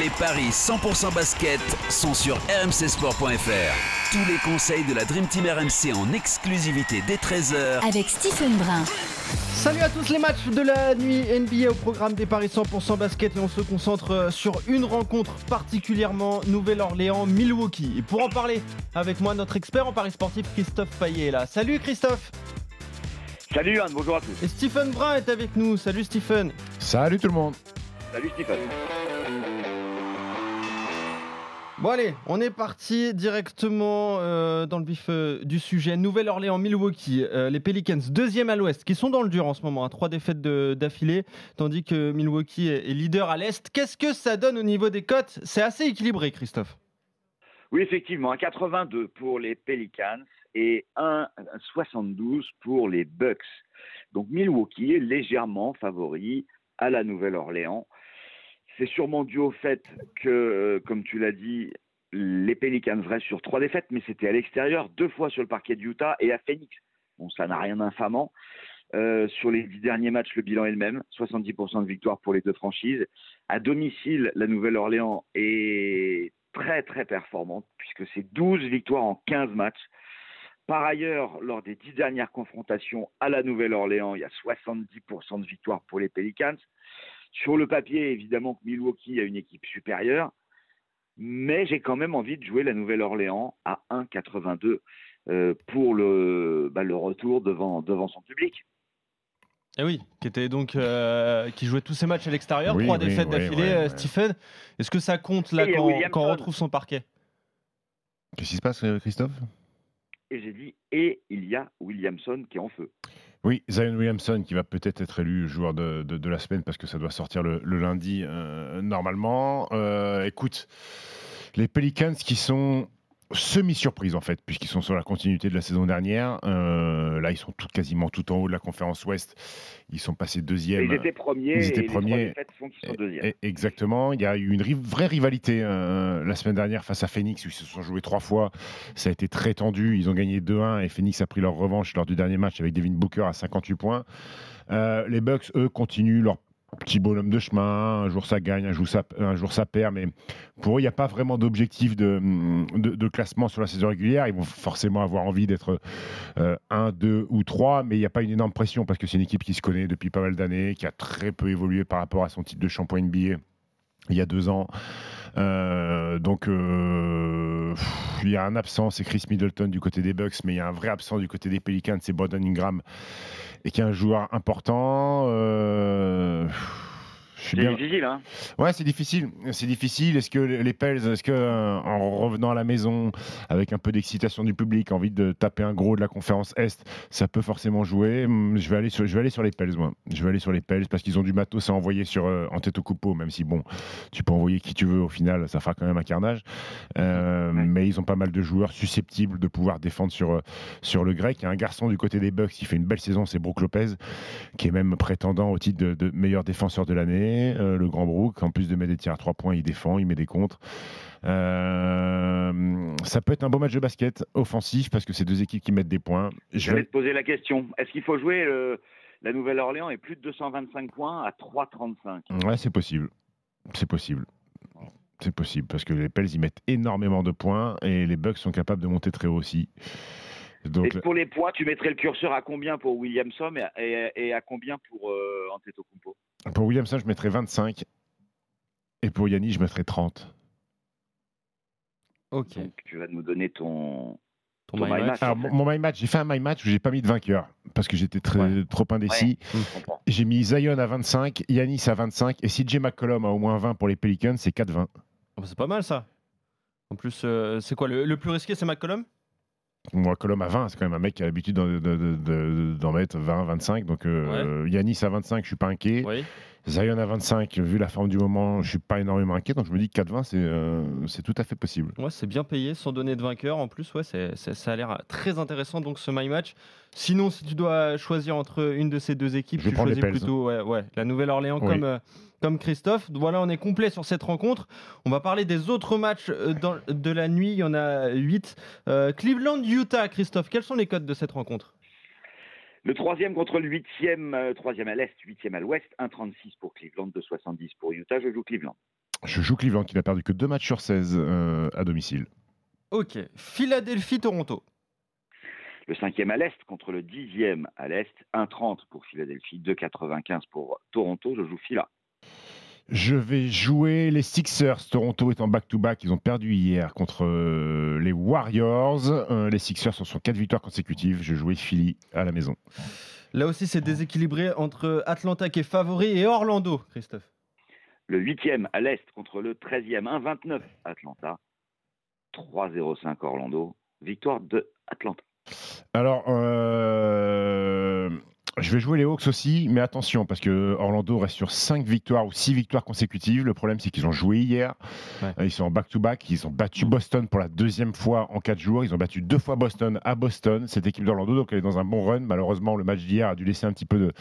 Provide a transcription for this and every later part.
Les paris 100% basket sont sur rmcsport.fr. Tous les conseils de la Dream Team RMC en exclusivité dès 13h Avec Stephen Brun. Salut à tous les matchs de la nuit NBA au programme des Paris 100% basket et on se concentre euh, sur une rencontre particulièrement Nouvelle-Orléans-Milwaukee. Et pour en parler avec moi, notre expert en Paris sportif Christophe Payet est là. Salut Christophe Salut Anne, bonjour à tous. Et Stephen Brun est avec nous. Salut Stephen Salut tout le monde Salut Stéphane. Bon allez, on est parti directement euh, dans le vif euh, du sujet. Nouvelle-Orléans-Milwaukee, euh, les Pelicans, deuxième à l'ouest, qui sont dans le dur en ce moment, à trois défaites d'affilée, tandis que Milwaukee est, est leader à l'est. Qu'est-ce que ça donne au niveau des cotes? C'est assez équilibré, Christophe. Oui, effectivement, un 82 pour les Pelicans et un 72 pour les Bucks. Donc Milwaukee est légèrement favori à la Nouvelle-Orléans. C'est sûrement dû au fait que, euh, comme tu l'as dit, les Pelicans restent sur trois défaites, mais c'était à l'extérieur, deux fois sur le parquet de Utah et à Phoenix. Bon, ça n'a rien d'infamant. Euh, sur les dix derniers matchs, le bilan est le même, 70% de victoire pour les deux franchises. À domicile, la Nouvelle-Orléans est très très performante, puisque c'est 12 victoires en 15 matchs. Par ailleurs, lors des dix dernières confrontations à la Nouvelle-Orléans, il y a 70% de victoires pour les Pelicans. Sur le papier, évidemment que Milwaukee a une équipe supérieure, mais j'ai quand même envie de jouer la Nouvelle-Orléans à 1,82 euh, pour le, bah, le retour devant, devant son public. Eh oui, qui était donc euh, qui jouait tous ses matchs à l'extérieur, Oui, trois oui, défaites oui, d'affilée. ouais, euh, ouais. Stephen, est-ce que ça compte là quand on retrouve son parquet? Qu'est-ce qui se passe euh, Christophe? Et j'ai dit, et il y a Williamson qui est en feu. Oui, Zion Williamson qui va peut-être être élu joueur de, de- la semaine parce que ça doit sortir le, le lundi euh, normalement. Euh, écoute, les Pelicans qui sont semi-surprise en fait, puisqu'ils sont sur la continuité de la saison dernière. Euh, là, ils sont tout, quasiment tout en haut de la conférence Ouest. Ils sont passés deuxième. Ils étaient premiers. Ils étaient et premiers. sont deuxièmes. Exactement. Il y a eu une vraie rivalité euh, la semaine dernière face à Phoenix où ils se sont joués trois fois. Ça a été très tendu. Ils ont gagné 2-1 et Phoenix a pris leur revanche lors du dernier match avec Devin Booker à 58 points. Euh, les Bucks, eux, continuent leur petit bonhomme de chemin. Un jour ça gagne, un jour ça, un jour ça perd. Mais pour eux, il n'y a pas vraiment d'objectif de, de, de classement sur la saison régulière. Ils vont forcément avoir envie d'être 1, 2 ou 3, mais il n'y a pas une énorme pression parce que c'est une équipe qui se connaît depuis pas mal d'années, qui a très peu évolué par rapport à son titre de champion NBA il y a deux ans. Euh, donc, euh, il y a un absent, c'est Chris Middleton du côté des Bucks, mais il y a un vrai absent du côté des Pelicans, c'est Brandon Ingram, et qui est un joueur important. Euh, C'est bien. difficile, hein Ouais, c'est difficile. C'est difficile. Est-ce que les Pels, est-ce que euh, en revenant à la maison avec un peu d'excitation du public, envie de taper un gros de la conférence Est, ça peut forcément jouer? Hum, Je vais aller sur, je vais aller sur les Pels, moi. Je vais aller sur les Pels parce qu'ils ont du matos à envoyer sur euh, en tête au coupeau, même si bon, tu peux envoyer qui tu veux au final, ça fera quand même un carnage. Euh, Ouais. Mais ils ont pas mal de joueurs susceptibles de pouvoir défendre sur sur le grec. Il y a un garçon du côté des Bucks qui fait une belle saison, c'est Brook Lopez, qui est même prétendant au titre de, de meilleur défenseur de l'année. Euh, le grand Brook, en plus de mettre des tirs à trois points, il défend, il met des contres. Euh, ça peut être un beau match de basket offensif parce que c'est deux équipes qui mettent des points. Je vais te poser la question. Est-ce qu'il faut jouer euh, la Nouvelle-Orléans et plus de 225 points à 3,35 ouais, c'est possible. C'est possible. C'est possible parce que les Pels ils mettent énormément de points et les Bucks sont capables de monter très haut aussi. Donc Et pour les points, tu mettrais le curseur à combien pour Williamson et, et- et à combien pour euh, Antetokounmpo? Pour Williamson, je mettrais 25 et pour Yanni, je mettrais 30. Ok. Donc tu vas nous donner ton, Ton my match. match. Alors, mon my match, j'ai fait un my match où j'ai pas mis de vainqueur parce que j'étais très, Ouais. trop indécis. J'ai mis Zion à 25, Yanis à 25 et CJ McCollum à au moins 20 pour les Pelicans, c'est 4-20. Oh, bah, C'est pas mal ça. En plus, euh, c'est quoi le, le plus risqué C'est McCollum? Moi, Colom à 20, c'est quand même un mec qui a l'habitude d'en de- de- de- d'en mettre 20, 25. Donc, euh, Yanis à 25, je suis pas inquiet. Oui. Zion à 25, vu la forme du moment, je suis pas énormément inquiet, donc je me dis que 4-20, c'est euh, c'est tout à fait possible. Ouais, c'est bien payé, sans donner de vainqueur. En plus, ouais, c'est- c'est- ça a l'air très intéressant, donc ce My Match. Sinon, si tu dois choisir entre une de ces deux équipes, Je tu choisis plutôt ouais, ouais, la Nouvelle-Orléans Oui. comme, euh, comme Christophe. Voilà, on est complet sur cette rencontre. On va parler des autres matchs euh, dans- de la nuit. Il y en a 8. Cleveland-Utah, Christophe, quels sont les codes de cette rencontre? Le troisième contre le huitième, euh, troisième à l'est, huitième à l'ouest, 1,36 pour Cleveland, 2,70 pour Utah. Je joue Cleveland. Je joue Cleveland qui n'a perdu que 2 matchs sur 16 euh, à domicile. Ok. Philadelphie-Toronto. Le cinquième à l'est contre le dixième à l'est, 1,30 pour Philadelphie, 2,95 pour Toronto. Je joue Phila. Je vais jouer les Sixers. Toronto est en back-to-back. Ils ont perdu hier contre euh, les Warriors. Euh, les Sixers sont sur 4 victoires consécutives. Je jouais Philly à la maison. Là aussi, c'est déséquilibré entre Atlanta qui est favori et Orlando, Christophe. Le huitième à l'est contre le treizième, 1,29 Atlanta, 3,05 Orlando. Victoire de Atlanta. Alors, euh, je vais jouer les Hawks aussi, mais attention, parce que Orlando reste sur 5 victoires ou 6 victoires consécutives. Le problème, c'est qu'ils ont joué hier. Ouais. Euh, Ils sont en back-to-back. Ils ont battu Boston pour la deuxième fois en 4 jours. Ils ont battu deux fois Boston à Boston. Cette équipe d'Orlando, donc elle est dans un bon run. Malheureusement, le match d'hier a dû laisser un petit peu de,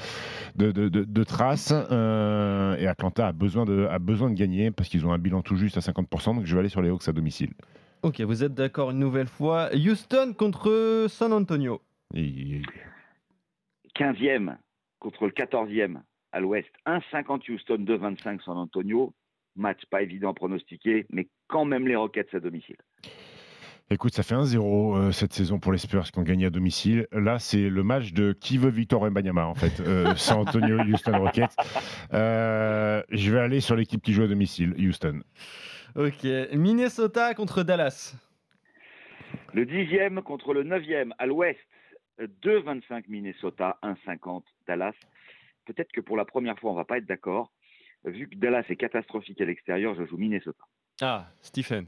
de, de- de- de traces. Euh, et Atlanta a besoin, de, a besoin de gagner parce qu'ils ont un bilan tout juste à 50%. Donc je vais aller sur les Hawks à domicile. Ok, vous êtes d'accord une nouvelle fois. Houston contre San Antonio. Et- 15e contre le 14e à l'ouest, 1,50 Houston, 2,25 San Antonio. Match pas évident à pronostiquer, mais quand même les Rockets à domicile. Écoute, ça fait 1-0 euh, cette saison pour les Spurs qui ont gagné à domicile. Là, c'est le match de qui veut Victor Wembanyama, en fait. Euh, San Antonio, Houston Rockets. Euh, je vais aller sur l'équipe qui joue à domicile, Houston. Ok, Minnesota contre Dallas. Le 10e contre le 9e à l'ouest, 2,25 Minnesota, 1,50 Dallas. Peut-être que pour la première fois, on va pas être d'accord. Vu que Dallas est catastrophique à l'extérieur, je joue Minnesota. Ah, Stephen.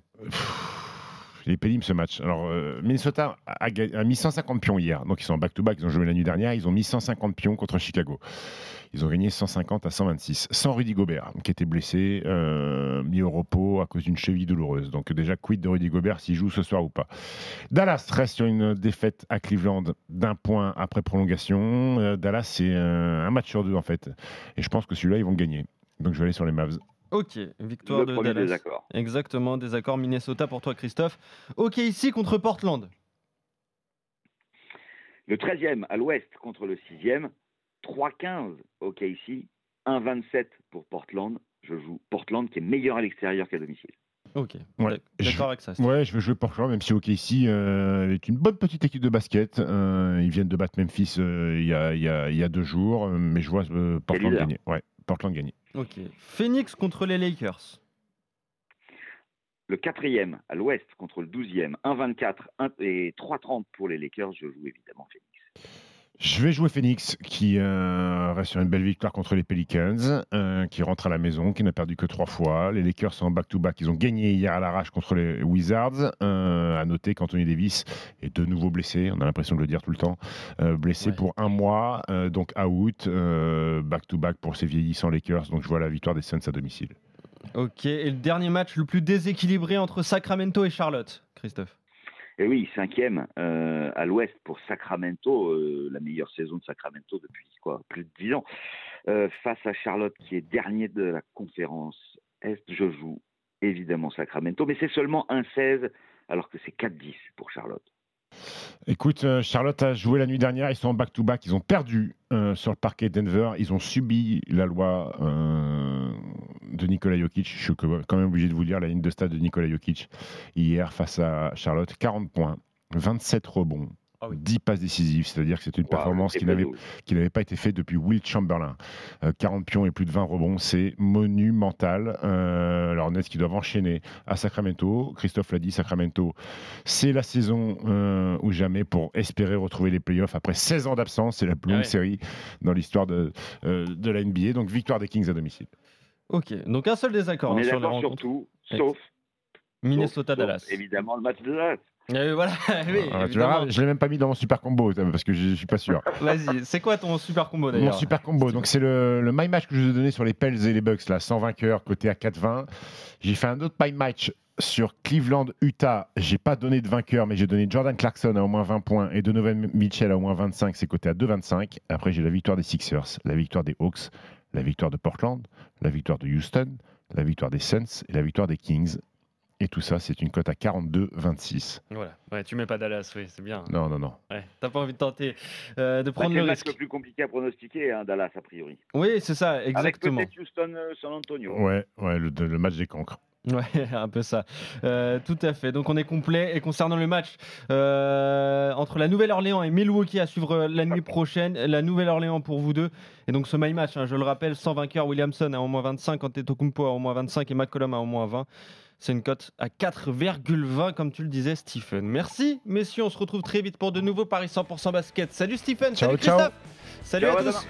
Il est ce match. Alors, euh, Minnesota a, mis 150 pions hier. Donc, ils sont en back-to-back. Ils ont joué la nuit dernière. Ils ont mis 150 pions contre Chicago. Ils ont gagné 150 à 126. Sans Rudy Gobert, qui était blessé, euh, mis au repos à cause d'une cheville douloureuse. Donc, déjà, quid de Rudy Gobert s'il joue ce soir ou pas? Dallas reste sur une défaite à Cleveland d'un point après prolongation. Euh, Dallas, c'est un match sur deux, en fait. Et je pense que celui-là, ils vont gagner. Donc, je vais aller sur les Mavs. Ok, victoire Le de Dallas. désaccord. Exactement, désaccord Minnesota pour toi, Christophe. Ok, ici contre Portland. Le 13e à l'ouest contre le 6e, 3,15 au KC, 1,27 pour Portland. Je joue Portland qui est meilleur à l'extérieur qu'à domicile. Ok, Ouais, d'accord avec ça. Ouais, je vais jouer Portland, même si OKC euh, est une bonne petite équipe de basket. Euh, ils viennent de battre Memphis euh, il y, a, y a- il y a deux jours, euh, mais je vois euh, Portland gagner. Ouais, Portland gagner. Ok, Phoenix contre les Lakers. Le 4e à l'ouest contre le 12e, 1,24 1 et 3,30 pour les Lakers. Je joue évidemment Phoenix. Je vais jouer Phoenix, qui euh, reste sur une belle victoire contre les Pelicans, euh, qui rentre à la maison, qui n'a perdu que trois fois. Les Lakers sont en back-to-back. Ils ont gagné hier à l'arrache contre les Wizards. Euh, à noter qu'Anthony Davis est de nouveau blessé. On a l'impression de le dire tout le temps. Euh, blessé Ouais. pour un mois, donc out. back-to-back pour ces vieillissants Lakers. Donc je vois la victoire des Suns à domicile. Ok, et le dernier match le plus déséquilibré entre Sacramento et Charlotte, Christophe? Et oui, cinquième euh, à l'ouest pour Sacramento, euh, la meilleure saison de Sacramento depuis quoi, plus de 10 ans. Euh, face à Charlotte qui est dernier de la conférence Est, je joue évidemment Sacramento, mais c'est seulement 1,16 alors que c'est 4,10 pour Charlotte. Écoute, Charlotte a joué la nuit dernière. Ils sont en back-to-back. Ils ont perdu sur le parquet de Denver. Ils ont subi la loi de Nikola Jokic. Je suis quand même obligé de vous dire la ligne de stade de Nikola Jokic hier face à Charlotte. 40 points, 27 rebonds. Ah oui. 10 passes décisives, c'est-à-dire que c'est une performance qui n'avait beau. qui n'avait pas été fait depuis Will Chamberlain. Euh, 40 pions et plus de 20 rebonds, c'est monumental. Euh, alors Nets qui doivent enchaîner à Sacramento. Christophe l'a dit, Sacramento, c'est la saison euh, ou jamais pour espérer retrouver les playoffs après 16 ans d'absence. C'est la plus Ah longue ouais. série dans l'histoire de, euh, de la NBA. Donc victoire des Kings à domicile. Ok, donc un seul désaccord On hein, est sur la d'accord sur tout, sauf, Minnesota sauf- Dallas. sauf, évidemment le match de Dallas. Euh, voilà, oui, Ah, tu évidemment. verras, je l'ai même pas mis dans mon super combo parce que je je suis pas sûr. Vas-y, c'est quoi ton super combo d'ailleurs Mon super combo, donc c'est le, le my match que je vous ai donné sur les Pels et les Bucks, là, sans vainqueur, côté à 4-20. J'ai fait un autre my match sur Cleveland-Utah. J'ai pas donné de vainqueur, mais j'ai donné Jordan Clarkson à au moins 20 points et Donovan Mitchell à au moins 25. C'est côté à 2,25. Après, j'ai la victoire des Sixers, la victoire des Hawks, la victoire de Portland, la victoire de Houston, la victoire des Suns et la victoire des Kings. Et tout ça, c'est une cote à 42,26. Voilà, ouais, tu mets pas Dallas, oui, c'est bien. Non, non, non. Ouais, T'as pas envie de tenter euh, de prendre c'est le risque. le plus compliqué à pronostiquer, hein, Dallas, a priori. Oui, c'est ça, Avec exactement. peut-être Houston-San Antonio. Ouais, ouais, le, le match des cancres. Ouais, un peu ça. Euh, tout à fait. Donc on est complet. Et concernant le match euh, entre la Nouvelle-Orléans et Milwaukee à suivre euh, la nuit prochaine, la Nouvelle-Orléans pour vous deux. Et donc ce my match, hein, je le rappelle, sans vainqueur, Williamson à au moins 25, Antetokounmpo à au moins 25 et McCollum à au moins 20. C'est une cote à 4,20 comme tu le disais, Stephen. Merci, messieurs. On se retrouve très vite pour de nouveaux Paris 100% basket. Salut Stephen, Ciao, salut ciao. Christophe. Salut Ciao, à à tous.